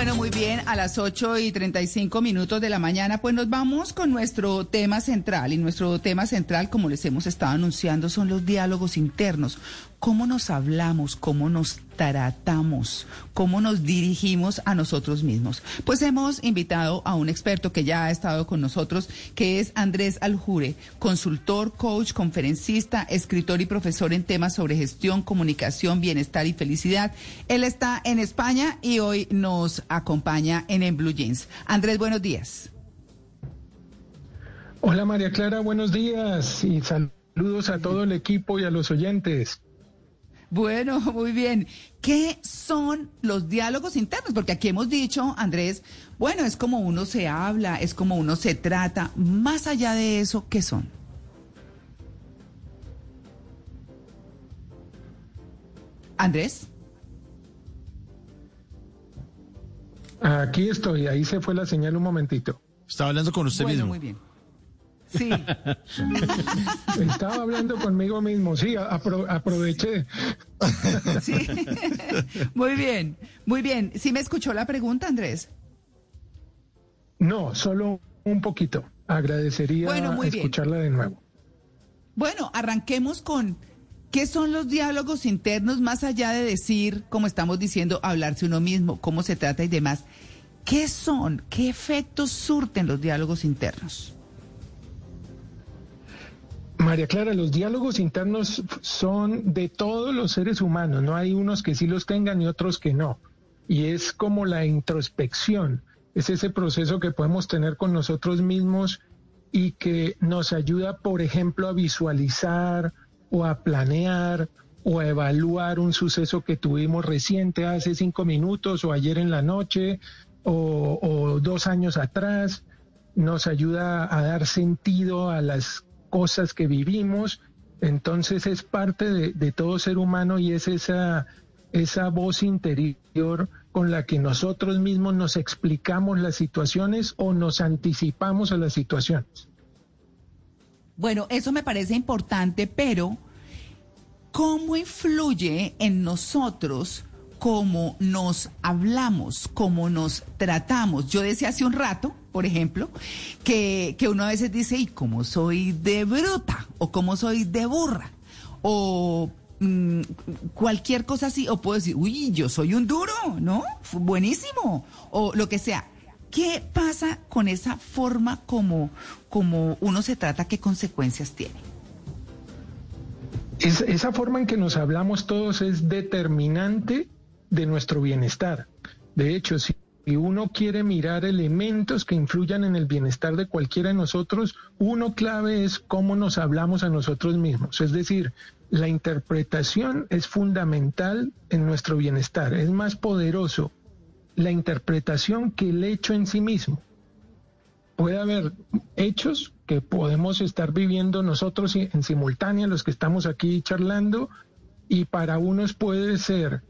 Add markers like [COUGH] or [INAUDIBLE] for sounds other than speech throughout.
Bueno, muy bien, a las 8 y 35 minutos de la mañana, pues nos vamos con nuestro tema central. Y nuestro tema central, como les hemos estado anunciando, son los diálogos internos. Cómo nos hablamos, cómo nos tratamos, cómo nos dirigimos a nosotros mismos. Pues hemos invitado a un experto que ya ha estado con nosotros, que es Andrés Aljure, consultor, coach, conferencista, escritor y profesor en temas sobre gestión, comunicación, bienestar y felicidad. Él está en España y hoy nos acompaña en En Blue Jeans. Andrés, buenos días. Hola María Clara, buenos días y saludos a todo el equipo y a los oyentes. Bueno, [LAUGHS] muy bien. ¿Qué son los diálogos internos? Porque aquí hemos dicho, Andrés, bueno, es como uno se habla, es como uno se trata. Más allá de eso, ¿qué son? Andrés. Aquí estoy, ahí se fue la señal un momentito. Estaba hablando con usted bueno, mismo. Muy bien. Sí. [LAUGHS] Estaba hablando conmigo mismo, sí, apro- aproveché. [LAUGHS] Sí. Muy bien, muy bien. ¿Sí me escuchó la pregunta, Andrés? No, solo un poquito. Agradecería Bueno, muy bien. escucharla de nuevo. Bueno, arranquemos con qué son los diálogos internos más allá de decir, como estamos diciendo, hablarse uno mismo, cómo se trata y demás. ¿Qué son? ¿Qué efectos surten los diálogos internos? María Clara, los diálogos internos son de todos los seres humanos, no hay unos que sí los tengan y otros que no. Y es como la introspección, es ese proceso que podemos tener con nosotros mismos y que nos ayuda, por ejemplo, a visualizar o a planear o a evaluar un suceso que tuvimos reciente hace cinco minutos o ayer en la noche o, o dos años atrás. Nos ayuda a dar sentido a las cosas que vivimos. Entonces es parte de, todo ser humano y es esa, esa voz interior con la que nosotros mismos nos explicamos las situaciones o nos anticipamos a las situaciones. Bueno, eso me parece importante, pero ¿cómo influye en nosotros cómo nos hablamos, cómo nos tratamos? Yo decía hace un rato, por ejemplo, que, que uno a veces dice, ¿y cómo soy de bruta? ¿O cómo soy de burra? O mm, cualquier cosa así, o puedo decir, uy, yo soy un duro, ¿no? Buenísimo, o lo que sea. ¿Qué pasa con esa forma como, como uno se trata? ¿Qué consecuencias tiene? Es- esa forma en que nos hablamos todos es determinante de nuestro bienestar. De hecho, si uno quiere mirar elementos que influyan en el bienestar de cualquiera de nosotros, uno clave es cómo nos hablamos a nosotros mismos. Es decir, la interpretación es fundamental en nuestro bienestar. Es más poderoso la interpretación que el hecho en sí mismo puede haber hechos que podemos estar viviendo nosotros en simultánea, los que estamos aquí charlando, y para unos puede ser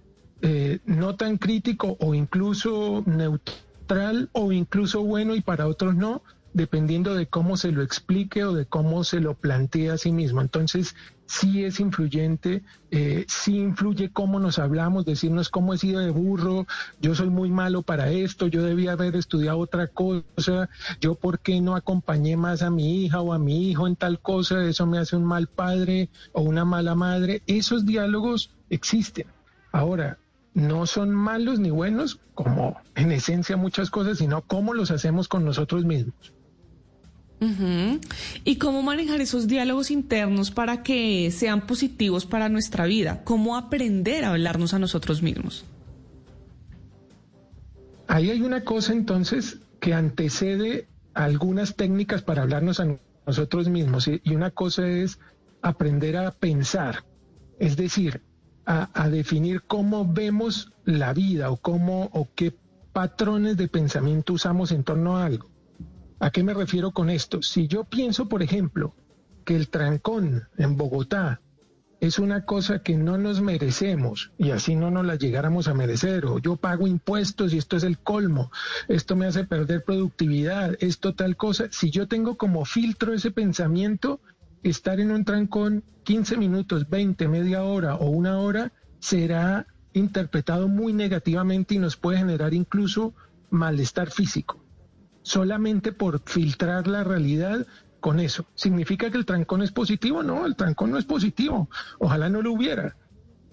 eh, no tan crítico o incluso neutral o incluso bueno y para otros no, dependiendo de cómo se lo explique o de cómo se lo plantee a sí mismo. Entonces, sí es influyente, eh, sí influye cómo nos hablamos, decirnos cómo he sido de burro, yo soy muy malo para esto, yo debía haber estudiado otra cosa, yo por qué no acompañé más a mi hija o a mi hijo en tal cosa, eso me hace un mal padre o una mala madre. Esos diálogos existen. Ahora, no son malos ni buenos, como en esencia muchas cosas, sino cómo los hacemos con nosotros mismos. ¿Y cómo manejar esos diálogos internos para que sean positivos para nuestra vida? ¿Cómo aprender a hablarnos a nosotros mismos? Ahí hay una cosa entonces que antecede a algunas técnicas para hablarnos a nosotros mismos y una cosa es aprender a pensar, es decir, a, definir cómo vemos la vida o cómo o qué patrones de pensamiento usamos en torno a algo. ¿A qué me refiero con esto? Si yo pienso, por ejemplo, que el trancón en Bogotá es una cosa que no nos merecemos y así no nos la llegáramos a merecer, o yo pago impuestos y esto es el colmo, esto me hace perder productividad, esto tal cosa, si yo tengo como filtro ese pensamiento, estar en un trancón 15 minutos, 20, media hora o una hora será interpretado muy negativamente y nos puede generar incluso malestar físico, solamente por filtrar la realidad con eso. ¿Significa que el trancón es positivo? No, el trancón no es positivo. Ojalá no lo hubiera,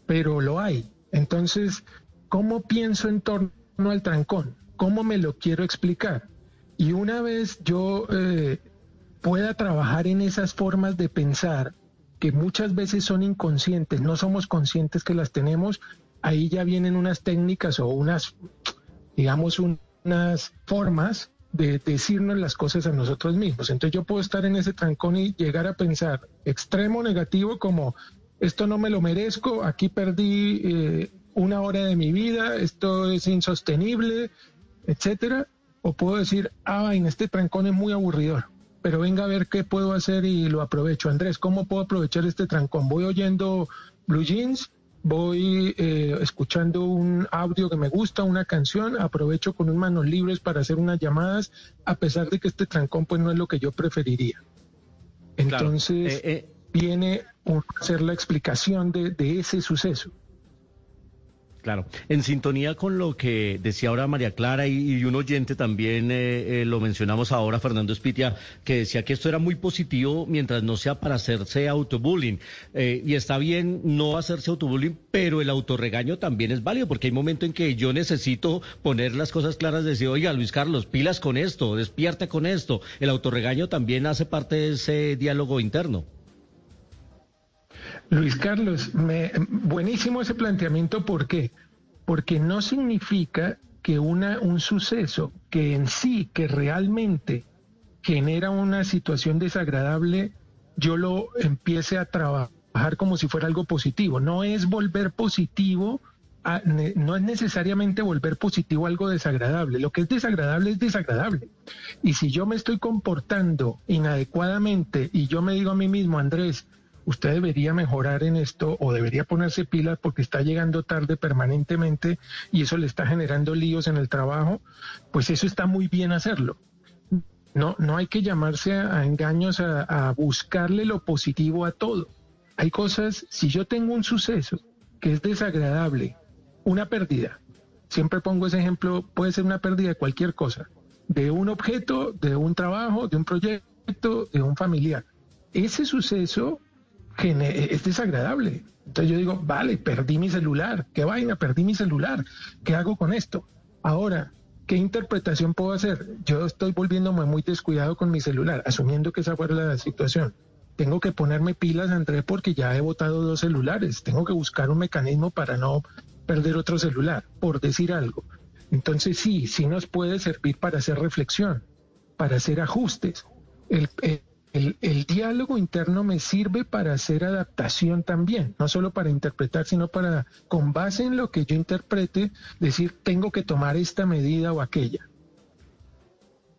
pero lo hay. Entonces, ¿cómo pienso en torno al trancón? ¿Cómo me lo quiero explicar? Y una vez yo eh, pueda trabajar en esas formas de pensar, que muchas veces son inconscientes, no somos conscientes que las tenemos, ahí ya vienen unas técnicas o unas, digamos, unas formas de decirnos las cosas a nosotros mismos. Entonces yo puedo estar en ese trancón y llegar a pensar extremo negativo como esto no me lo merezco, aquí perdí eh, una hora de mi vida, esto es insostenible, etcétera. O puedo decir, ah, en este trancón es muy aburridor pero venga a ver qué puedo hacer y lo aprovecho. Andrés, ¿cómo puedo aprovechar este trancón? Voy oyendo Blue Jeans, voy eh, escuchando un audio que me gusta, una canción, aprovecho con un manos libres para hacer unas llamadas, a pesar de que este trancón pues no es lo que yo preferiría. Entonces eh, eh. viene a hacer la explicación de ese suceso. Claro, en sintonía con lo que decía ahora María Clara y, un oyente también eh, eh, lo mencionamos ahora, Fernando Espitia, que decía que esto era muy positivo mientras no sea para hacerse autobullying. Eh, y está bien no hacerse autobullying, pero el autorregaño también es válido, porque hay momentos en que yo necesito poner las cosas claras, decir, oiga, Luis Carlos, pilas con esto, despierta con esto. El autorregaño también hace parte de ese diálogo interno. Luis Carlos, me, buenísimo ese planteamiento, ¿por qué? Porque no significa que una, un suceso que en sí, que realmente genera una situación desagradable, yo lo empiece a trabajar como si fuera algo positivo. No es volver positivo, no es necesariamente volver positivo algo desagradable. Lo que es desagradable es desagradable. Y si yo me estoy comportando inadecuadamente y yo me digo a mí mismo, Andrés, usted debería mejorar en esto o debería ponerse pilas porque está llegando tarde permanentemente y eso le está generando líos en el trabajo, pues eso está muy bien hacerlo. No, no hay que llamarse a, engaños, a, a buscarle lo positivo a todo. Hay cosas, si yo tengo un suceso que es desagradable, una pérdida, siempre pongo ese ejemplo, puede ser una pérdida de cualquier cosa, de un objeto, de un trabajo, de un proyecto, de un familiar. Ese suceso es desagradable. Entonces yo digo, vale, perdí mi celular, qué vaina, perdí mi celular, ¿qué hago con esto? Ahora, ¿qué interpretación puedo hacer? Yo estoy volviéndome muy descuidado con mi celular, asumiendo que esa fue la situación. Tengo que ponerme pilas, Andrés, porque ya he botado dos celulares. Tengo que buscar un mecanismo para no perder otro celular, por decir algo. Entonces sí, sí nos puede servir para hacer reflexión, para hacer ajustes. El, el, diálogo interno me sirve para hacer adaptación también, no solo para interpretar, sino para, con base en lo que yo interprete, decir, tengo que tomar esta medida o aquella.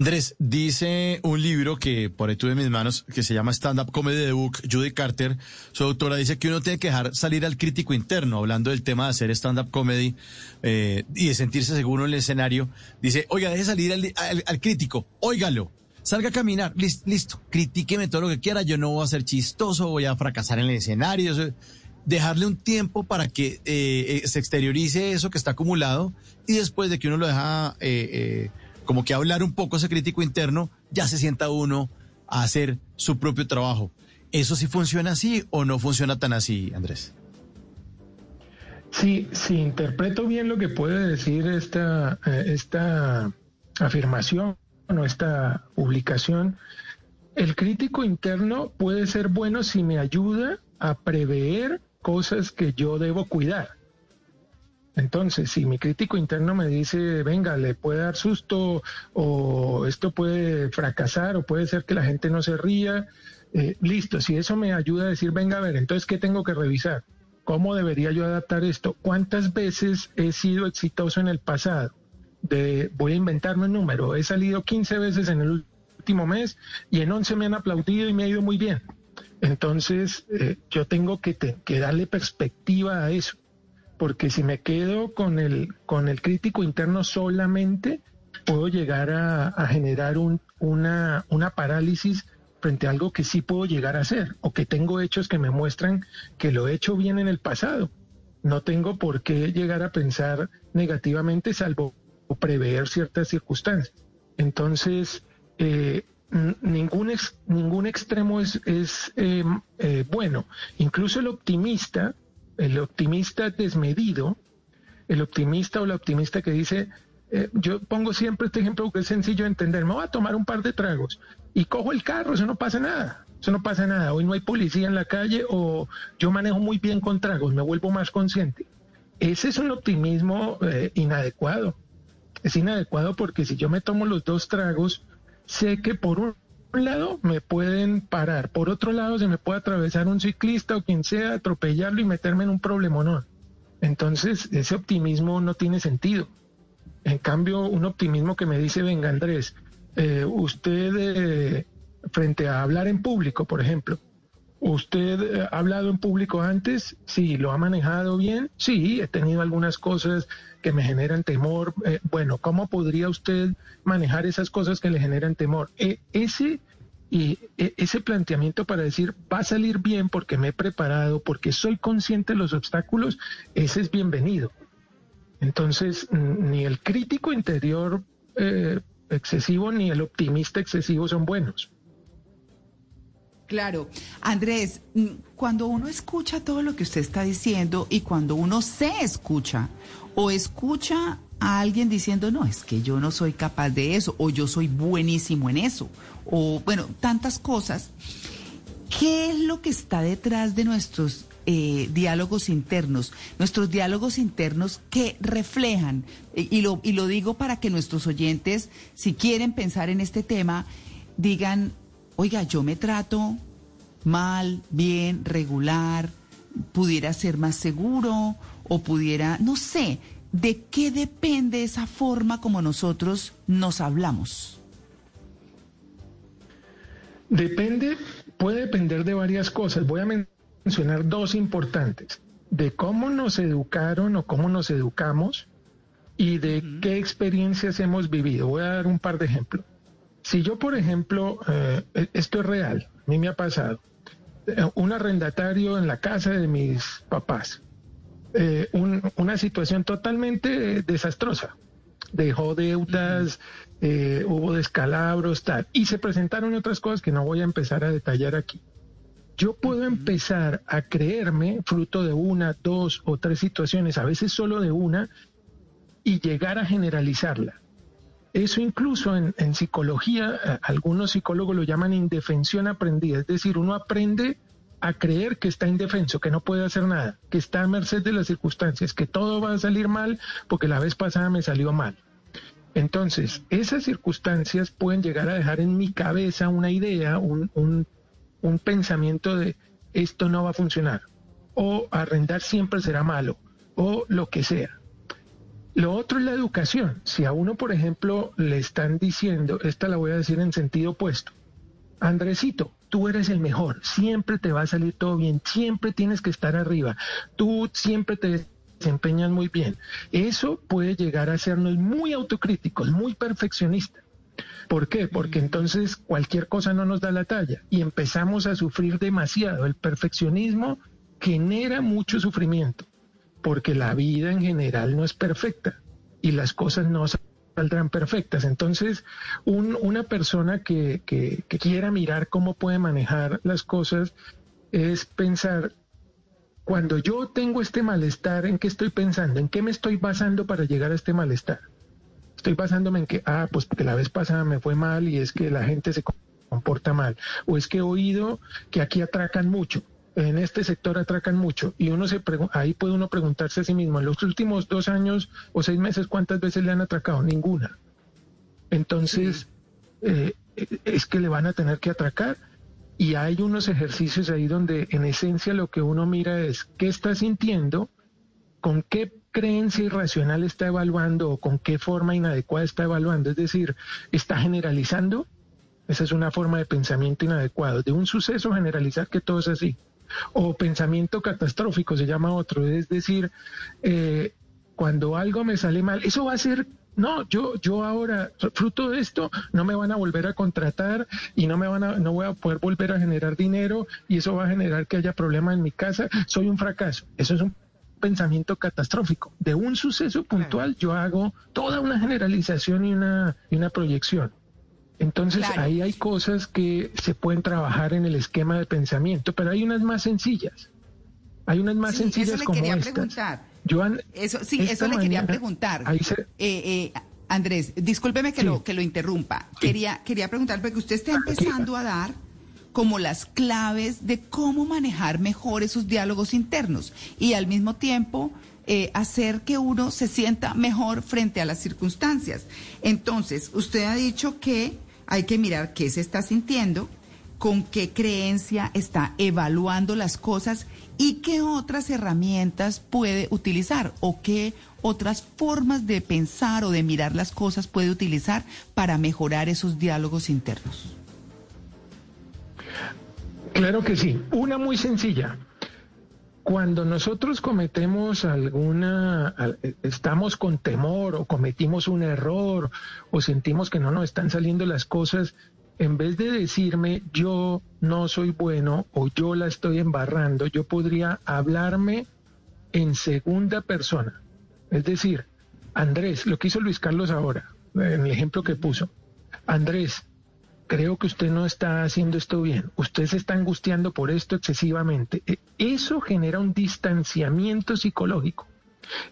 Andrés, dice un libro que por ahí tuve mis manos, que se llama Stand Up Comedy The Book, Judy Carter, su autora dice que uno tiene que dejar salir al crítico interno, hablando del tema de hacer stand-up comedy eh, y de sentirse seguro en el escenario. Dice, oiga, deje salir al, al crítico, óigalo, salga a caminar, listo, listo, critíqueme todo lo que quiera, yo no voy a ser chistoso, voy a fracasar en el escenario, dejarle un tiempo para que eh, eh, se exteriorice eso que está acumulado y después de que uno lo deja eh, como que hablar un poco ese crítico interno, ya se sienta uno a hacer su propio trabajo. ¿Eso sí funciona así o no funciona tan así, Andrés? Sí, si interpreto bien lo que puede decir esta, esta afirmación, esta publicación, el crítico interno puede ser bueno si me ayuda a prever cosas que yo debo cuidar. Entonces, si mi crítico interno me dice, venga, le puede dar susto o esto puede fracasar o puede ser que la gente no se ría, eh, listo, si eso me ayuda a decir, venga, a ver, entonces, ¿qué tengo que revisar? ¿Cómo debería yo adaptar esto? ¿Cuántas veces he sido exitoso en el pasado? De, voy a inventarme un número, he salido 15 veces en el último mes y en 11 me han aplaudido y me ha ido muy bien. Entonces, eh, yo tengo que, darle perspectiva a eso, porque si me quedo con el, con el crítico interno solamente, puedo llegar a, generar un, una, una parálisis frente a algo que sí puedo llegar a hacer, o que tengo hechos que me muestran que lo he hecho bien en el pasado. no tengo por qué llegar a pensar negativamente, salvo prever ciertas circunstancias. Entonces, eh, ningún, ningún extremo es, es eh, eh, bueno. Incluso el optimista, el optimista desmedido, el optimista o la optimista que dice, eh, yo pongo siempre este ejemplo que es sencillo de entender, me voy a tomar un par de tragos y cojo el carro, eso no pasa nada. Eso no pasa nada. Hoy no hay policía en la calle o yo manejo muy bien con tragos, me vuelvo más consciente. Ese es un optimismo inadecuado. Es inadecuado porque si yo me tomo los dos tragos, sé que por un lado me pueden parar, por otro lado se me puede atravesar un ciclista o quien sea, atropellarlo y meterme en un problema no. Entonces, ese optimismo no tiene sentido. En cambio, un optimismo que me dice, venga Andrés, eh, usted eh, frente a hablar en público, por ejemplo, ¿Usted eh, ha hablado en público antes? Sí, ¿lo ha manejado bien? Sí, he tenido algunas cosas que me generan temor. Eh, bueno, ¿cómo podría usted manejar esas cosas que le generan temor? E, ese, y, e, ese planteamiento para decir, va a salir bien porque me he preparado, porque soy consciente de los obstáculos, ese es bienvenido. Entonces, ni el crítico interior eh, excesivo ni el optimista excesivo son buenos. Claro. Andrés, mm, cuando uno escucha todo lo que usted está diciendo y cuando uno se escucha o escucha a alguien diciendo, no, es que yo no soy capaz de eso o yo soy buenísimo en eso o bueno, tantas cosas, ¿qué es lo que está detrás de nuestros eh, diálogos internos, nuestros diálogos internos que reflejan, y, lo, y lo digo para que nuestros oyentes, si quieren pensar en este tema, digan, oiga, yo me trato mal, bien, regular, pudiera ser más seguro o pudiera, no sé, ¿de qué depende esa forma como nosotros nos hablamos? Depende, puede depender de varias cosas. Voy a mencionar dos importantes, de cómo nos educaron o cómo nos educamos y de qué experiencias hemos vivido. Voy a dar un par de ejemplos. Si yo, por ejemplo, eh, e, esto es real, a mí me ha pasado, eh, un arrendatario en la casa de mis papás, eh, una situación totalmente desastrosa, dejó deudas, hubo descalabros, tal, y se presentaron otras cosas que no voy a empezar a detallar aquí. Yo puedo empezar a creerme fruto de una, dos o tres situaciones, a veces solo de una, y llegar a generalizarla. Eso incluso en, psicología, eh, algunos psicólogos lo llaman indefensión aprendida, es decir, uno aprende a creer que está indefenso, que no puede hacer nada, que está a merced de las circunstancias, que todo va a salir mal porque la vez pasada me salió mal. Entonces, esas circunstancias pueden llegar a dejar en mi cabeza una idea, un, un pensamiento de esto no va a funcionar, o arrendar siempre será malo, o lo que sea. Lo otro es la educación. Si a uno, por ejemplo, le están diciendo, esta la voy a decir en sentido opuesto, Andresito, tú eres el mejor, siempre te va a salir todo bien, siempre tienes que estar arriba, tú siempre te desempeñas muy bien. Eso puede llegar a hacernos muy autocríticos, muy perfeccionistas. ¿Por qué? Porque entonces cualquier cosa no nos da la talla y empezamos a sufrir demasiado. El perfeccionismo genera mucho sufrimiento porque la vida en general no es perfecta y las cosas no saldrán perfectas. Entonces, una persona que, que, quiera mirar cómo puede manejar las cosas es pensar, cuando yo tengo este malestar, ¿en qué estoy pensando? ¿En qué me estoy basando para llegar a este malestar? Estoy basándome en que, ah, pues porque la vez pasada me fue mal y es que la gente se comporta mal. O es que he oído que aquí atracan mucho en este sector atracan mucho y uno se ahí puede uno preguntarse a sí mismo, en los últimos dos años o seis meses, ¿cuántas veces le han atracado? Ninguna. Entonces, eh, es que le van a tener que atracar y hay unos ejercicios ahí donde en esencia lo que uno mira es qué está sintiendo, con qué creencia irracional está evaluando o con qué forma inadecuada está evaluando, es decir, está generalizando. Esa es una forma de pensamiento inadecuado, de un suceso generalizar que todo es así o pensamiento catastrófico se llama otro, es decir, eh, cuando algo me sale mal, eso va a ser no, yo, yo ahora, fruto de esto, no me van a volver a contratar y no me van a, no voy a poder volver a generar dinero y eso va a generar que haya problemas en mi casa. Soy un fracaso. Eso es un pensamiento catastrófico. De un suceso puntual yo hago toda una generalización y una, y una proyección. Entonces ahí hay cosas que se pueden trabajar en el esquema de pensamiento, pero hay unas más sencillas. Hay unas más sencillas eso le como quería estas. Preguntar. Joan, eso, sí, eso le quería preguntar. Eh, eh, Andrés, discúlpeme que, lo, que lo interrumpa. Quería, quería preguntar, porque usted está empezando a dar como las claves de cómo manejar mejor esos diálogos internos y al mismo tiempo eh, hacer que uno se sienta mejor frente a las circunstancias. Entonces, usted ha dicho que hay que mirar qué se está sintiendo, con qué creencia está evaluando las cosas y qué otras herramientas puede utilizar o qué otras formas de pensar o de mirar las cosas puede utilizar para mejorar esos diálogos internos. Claro que sí. Una muy sencilla. Cuando nosotros cometemos alguna, estamos con temor o cometimos un error o sentimos que no nos están saliendo las cosas, en vez de decirme yo no soy bueno o yo la estoy embarrando, yo podría hablarme en segunda persona. Es decir, Andrés, lo que hizo Luis Carlos ahora, en el ejemplo que puso, Andrés, creo que usted no está haciendo esto bien, usted se está angustiando por esto excesivamente. E, eso genera un distanciamiento psicológico.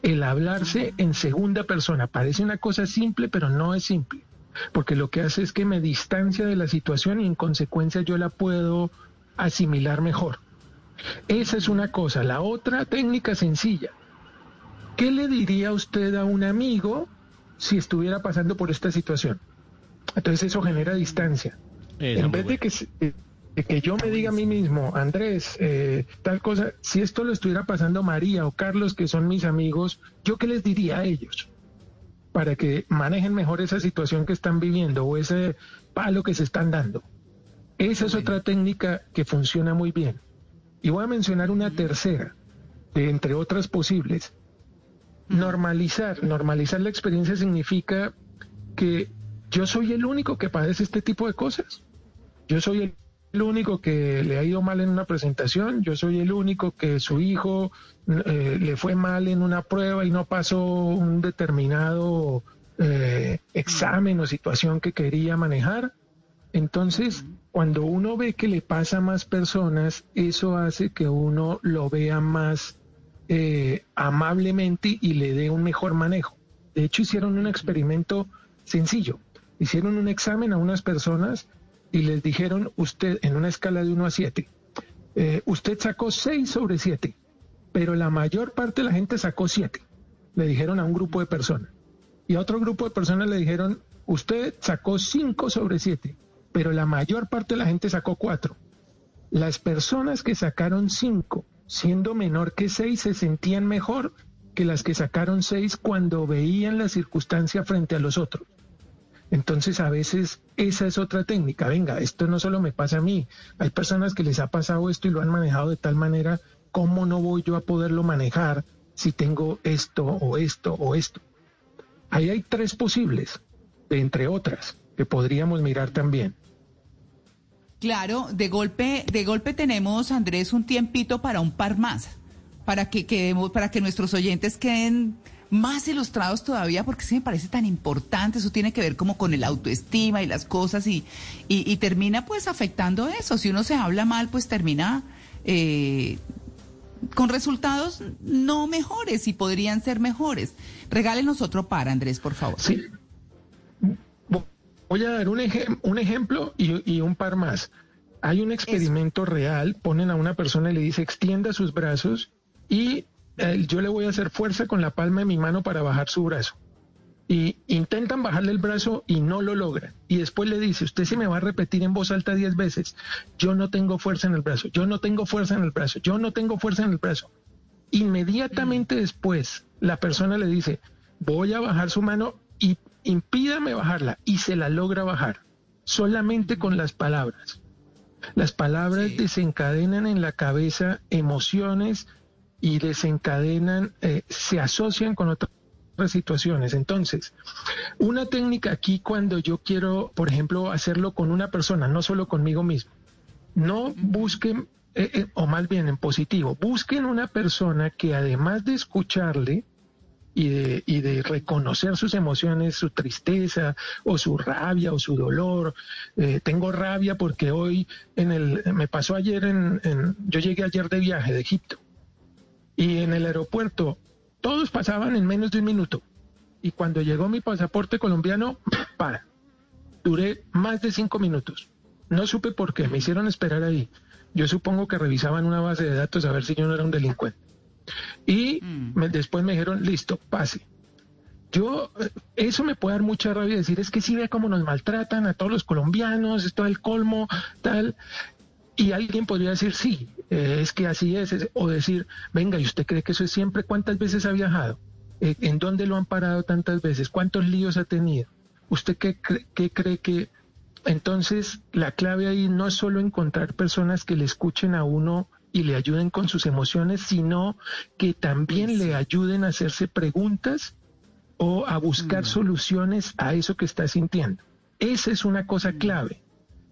El hablarse en segunda persona parece una cosa simple, pero no es simple porque lo que hace es que me distancia de la situación y en consecuencia yo la puedo asimilar mejor. Esa es una cosa. La otra técnica sencilla. ¿Qué le diría usted a un amigo si estuviera pasando por esta situación? Entonces eso genera distancia. en vez de que, que yo me diga a mí mismo, Andrés, eh, tal cosa, si esto lo estuviera pasando María o Carlos, que son mis amigos, ¿yo qué les diría a ellos? para que manejen mejor esa situación que están viviendo o ese palo que se están dando. Esa es otra técnica que funciona muy bien. Y voy a mencionar una tercera, de entre otras posibles. Normalizar. Normalizar la experiencia significa que yo soy el único que padece este tipo de cosas. Yo soy el el único que le ha ido mal en una presentación, yo soy el único que su hijo eh, le fue mal en una prueba y no pasó un determinado eh, examen o situación que quería manejar. Entonces, cuando uno ve que le pasa a más personas, eso hace que uno lo vea más eh, amablemente y le dé un mejor manejo. De hecho, hicieron un experimento sencillo. Hicieron un examen a unas personas y les dijeron, usted en una escala de 1 a 7, eh, usted sacó 6 sobre 7, pero la mayor parte de la gente sacó 7. Le dijeron a un grupo de personas. Y a otro grupo de personas le dijeron, usted sacó 5 sobre 7, pero la mayor parte de la gente sacó 4. Las personas que sacaron 5, siendo menor que 6, se sentían mejor que las que sacaron 6 cuando veían la circunstancia frente a los otros. Entonces a veces esa es otra técnica. Venga, esto no solo me pasa a mí. Hay personas que les ha pasado esto y lo han manejado de tal manera, ¿cómo no voy yo a poderlo manejar si tengo esto o esto o esto? Ahí hay tres posibles, entre otras, que podríamos mirar también. Claro, de golpe, de golpe tenemos, Andrés, un tiempito para un par más, para que quedemos, para que nuestros oyentes queden más ilustrados todavía porque sí me parece tan importante, eso tiene que ver como con el autoestima y las cosas y, y, termina pues afectando eso, si uno se habla mal pues termina eh, con resultados no mejores y podrían ser mejores. Regálenos otro par, Andrés, por favor. Sí. Voy a dar un, un ejemplo y, y, un par más. Hay un experimento real, ponen a una persona y le dice extienda sus brazos y yo le voy a hacer fuerza con la palma de mi mano para bajar su brazo. Y intentan bajarle el brazo y no lo logran. Y después le dice, usted se me va a repetir en voz alta diez veces, yo no tengo fuerza en el brazo, yo no tengo fuerza en el brazo, yo no tengo fuerza en el brazo. Inmediatamente después, la persona le dice, voy a bajar su mano y impídame bajarla. Y se la logra bajar, solamente con las palabras. Las palabras desencadenan en la cabeza emociones, y desencadenan, eh, se asocian con otras situaciones. Entonces, una técnica aquí cuando yo quiero, por ejemplo, hacerlo con una persona, no solo conmigo mismo, no busquen eh, eh, o más bien en positivo, busquen una persona que además de escucharle, y de, y de reconocer sus emociones, su tristeza o su rabia o su dolor. Eh, tengo rabia porque hoy en el, me pasó ayer en, yo llegué ayer de viaje de Egipto y en el aeropuerto todos pasaban en menos de un minuto y cuando llegó mi pasaporte colombiano, [CLEARS THROAT] para, duré más de cinco minutos. No supe por qué, me hicieron esperar ahí. Yo supongo que revisaban una base de datos a ver si yo no era un delincuente. Y mm. después me dijeron, listo, pase. Yo, eh, eso me puede dar mucha rabia decir, es que si ve cómo nos maltratan a todos los colombianos, esto es el colmo, tal. Y alguien podría decir, sí, eh, es que así es, o decir, venga, ¿y usted cree que eso es siempre? ¿Cuántas veces ha viajado? Eh, ¿En dónde lo han parado tantas veces? ¿Cuántos líos ha tenido? ¿Usted qué, qué cree que... Entonces, la clave ahí no es solo encontrar personas que le escuchen a uno y le ayuden con sus emociones, sino que también le ayuden a hacerse preguntas o a buscar mm. soluciones a eso que está sintiendo. Esa es una cosa mm. clave,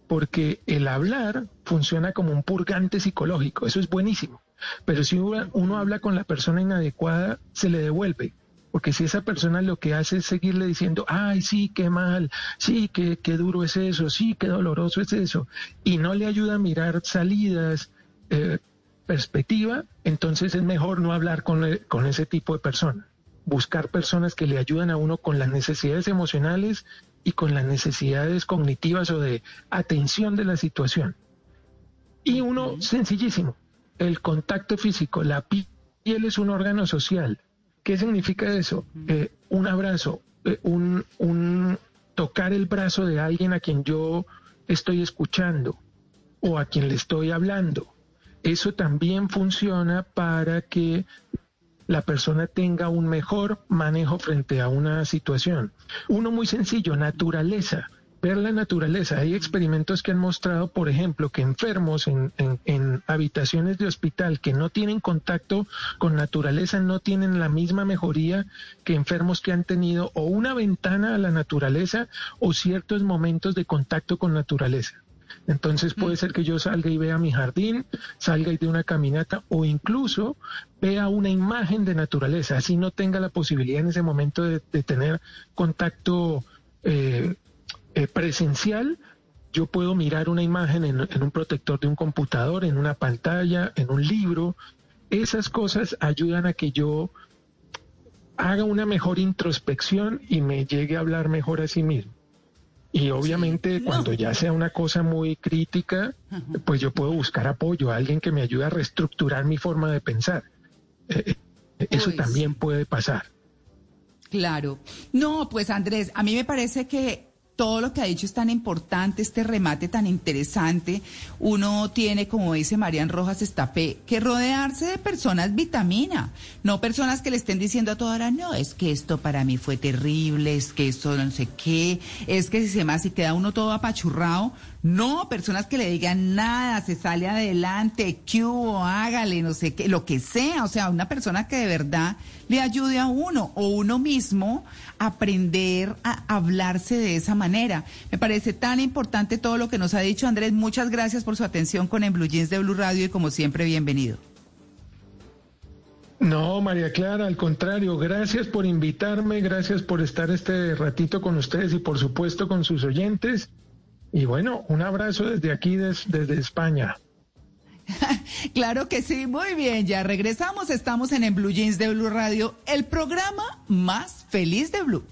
porque el hablar funciona como un purgante psicológico, eso es buenísimo, pero si uno, habla con la persona inadecuada, se le devuelve. Porque si esa persona lo que hace es seguirle diciendo, ay, sí, qué mal, sí, qué, qué duro es eso, sí, qué doloroso es eso, y no le ayuda a mirar salidas, eh, perspectiva, entonces es mejor no hablar con, con ese tipo de personas. Buscar personas que le ayudan a uno con las necesidades emocionales y con las necesidades cognitivas o de atención de la situación. Y uno, sencillísimo, el contacto físico. La piel es un órgano social. ¿Qué significa eso? Eh, un abrazo, eh, un, un tocar el brazo de alguien a quien yo estoy escuchando o a quien le estoy hablando eso también funciona para que la persona tenga un mejor manejo frente a una situación. Uno muy sencillo, naturaleza. Ver la naturaleza. Hay experimentos que han mostrado, por ejemplo, que enfermos en, en, habitaciones de hospital que no tienen contacto con naturaleza no tienen la misma mejoría que enfermos que han tenido o una ventana a la naturaleza o ciertos momentos de contacto con naturaleza. Entonces puede ser que yo salga y vea mi jardín, salga y dé una caminata o incluso vea una imagen de naturaleza, así no tenga la posibilidad en ese momento de, tener contacto eh, eh, presencial. Yo puedo mirar una imagen en, en un protector de un computador, en una pantalla, en un libro. Esas cosas ayudan a que yo haga una mejor introspección y me llegue a hablar mejor a sí mismo. Y obviamente cuando ya sea una cosa muy crítica, pues yo puedo buscar apoyo, a alguien que me ayude a reestructurar mi forma de pensar. Eh, eh, eso pues también puede pasar. Claro. No, pues Andrés, a mí me parece que todo lo que ha dicho es tan importante, este remate tan interesante. Uno tiene, como dice Marian Rojas Estapé, que rodearse de personas vitamina, no personas que le estén diciendo a toda hora, no, es que esto para mí fue terrible, es que esto no sé qué, es que si se más, si queda uno todo apachurrado, no, personas que le digan nada, se sale adelante, que hágale, no sé qué, lo que sea. O sea, una persona que de verdad le ayude a uno o uno mismo aprender a hablarse de esa manera. Me parece tan importante todo lo que nos ha dicho Andrés. Muchas gracias por su atención con Jeans de Blue Radio y como siempre, bienvenido. No, María Clara, al contrario, gracias por invitarme, gracias por estar este ratito con ustedes y por supuesto con sus oyentes. Y bueno, un abrazo desde aquí, desde España. [LAUGHS] claro que sí, muy bien, ya regresamos, estamos en, en Blue Jeans de Blue Radio, el programa más feliz de Blue.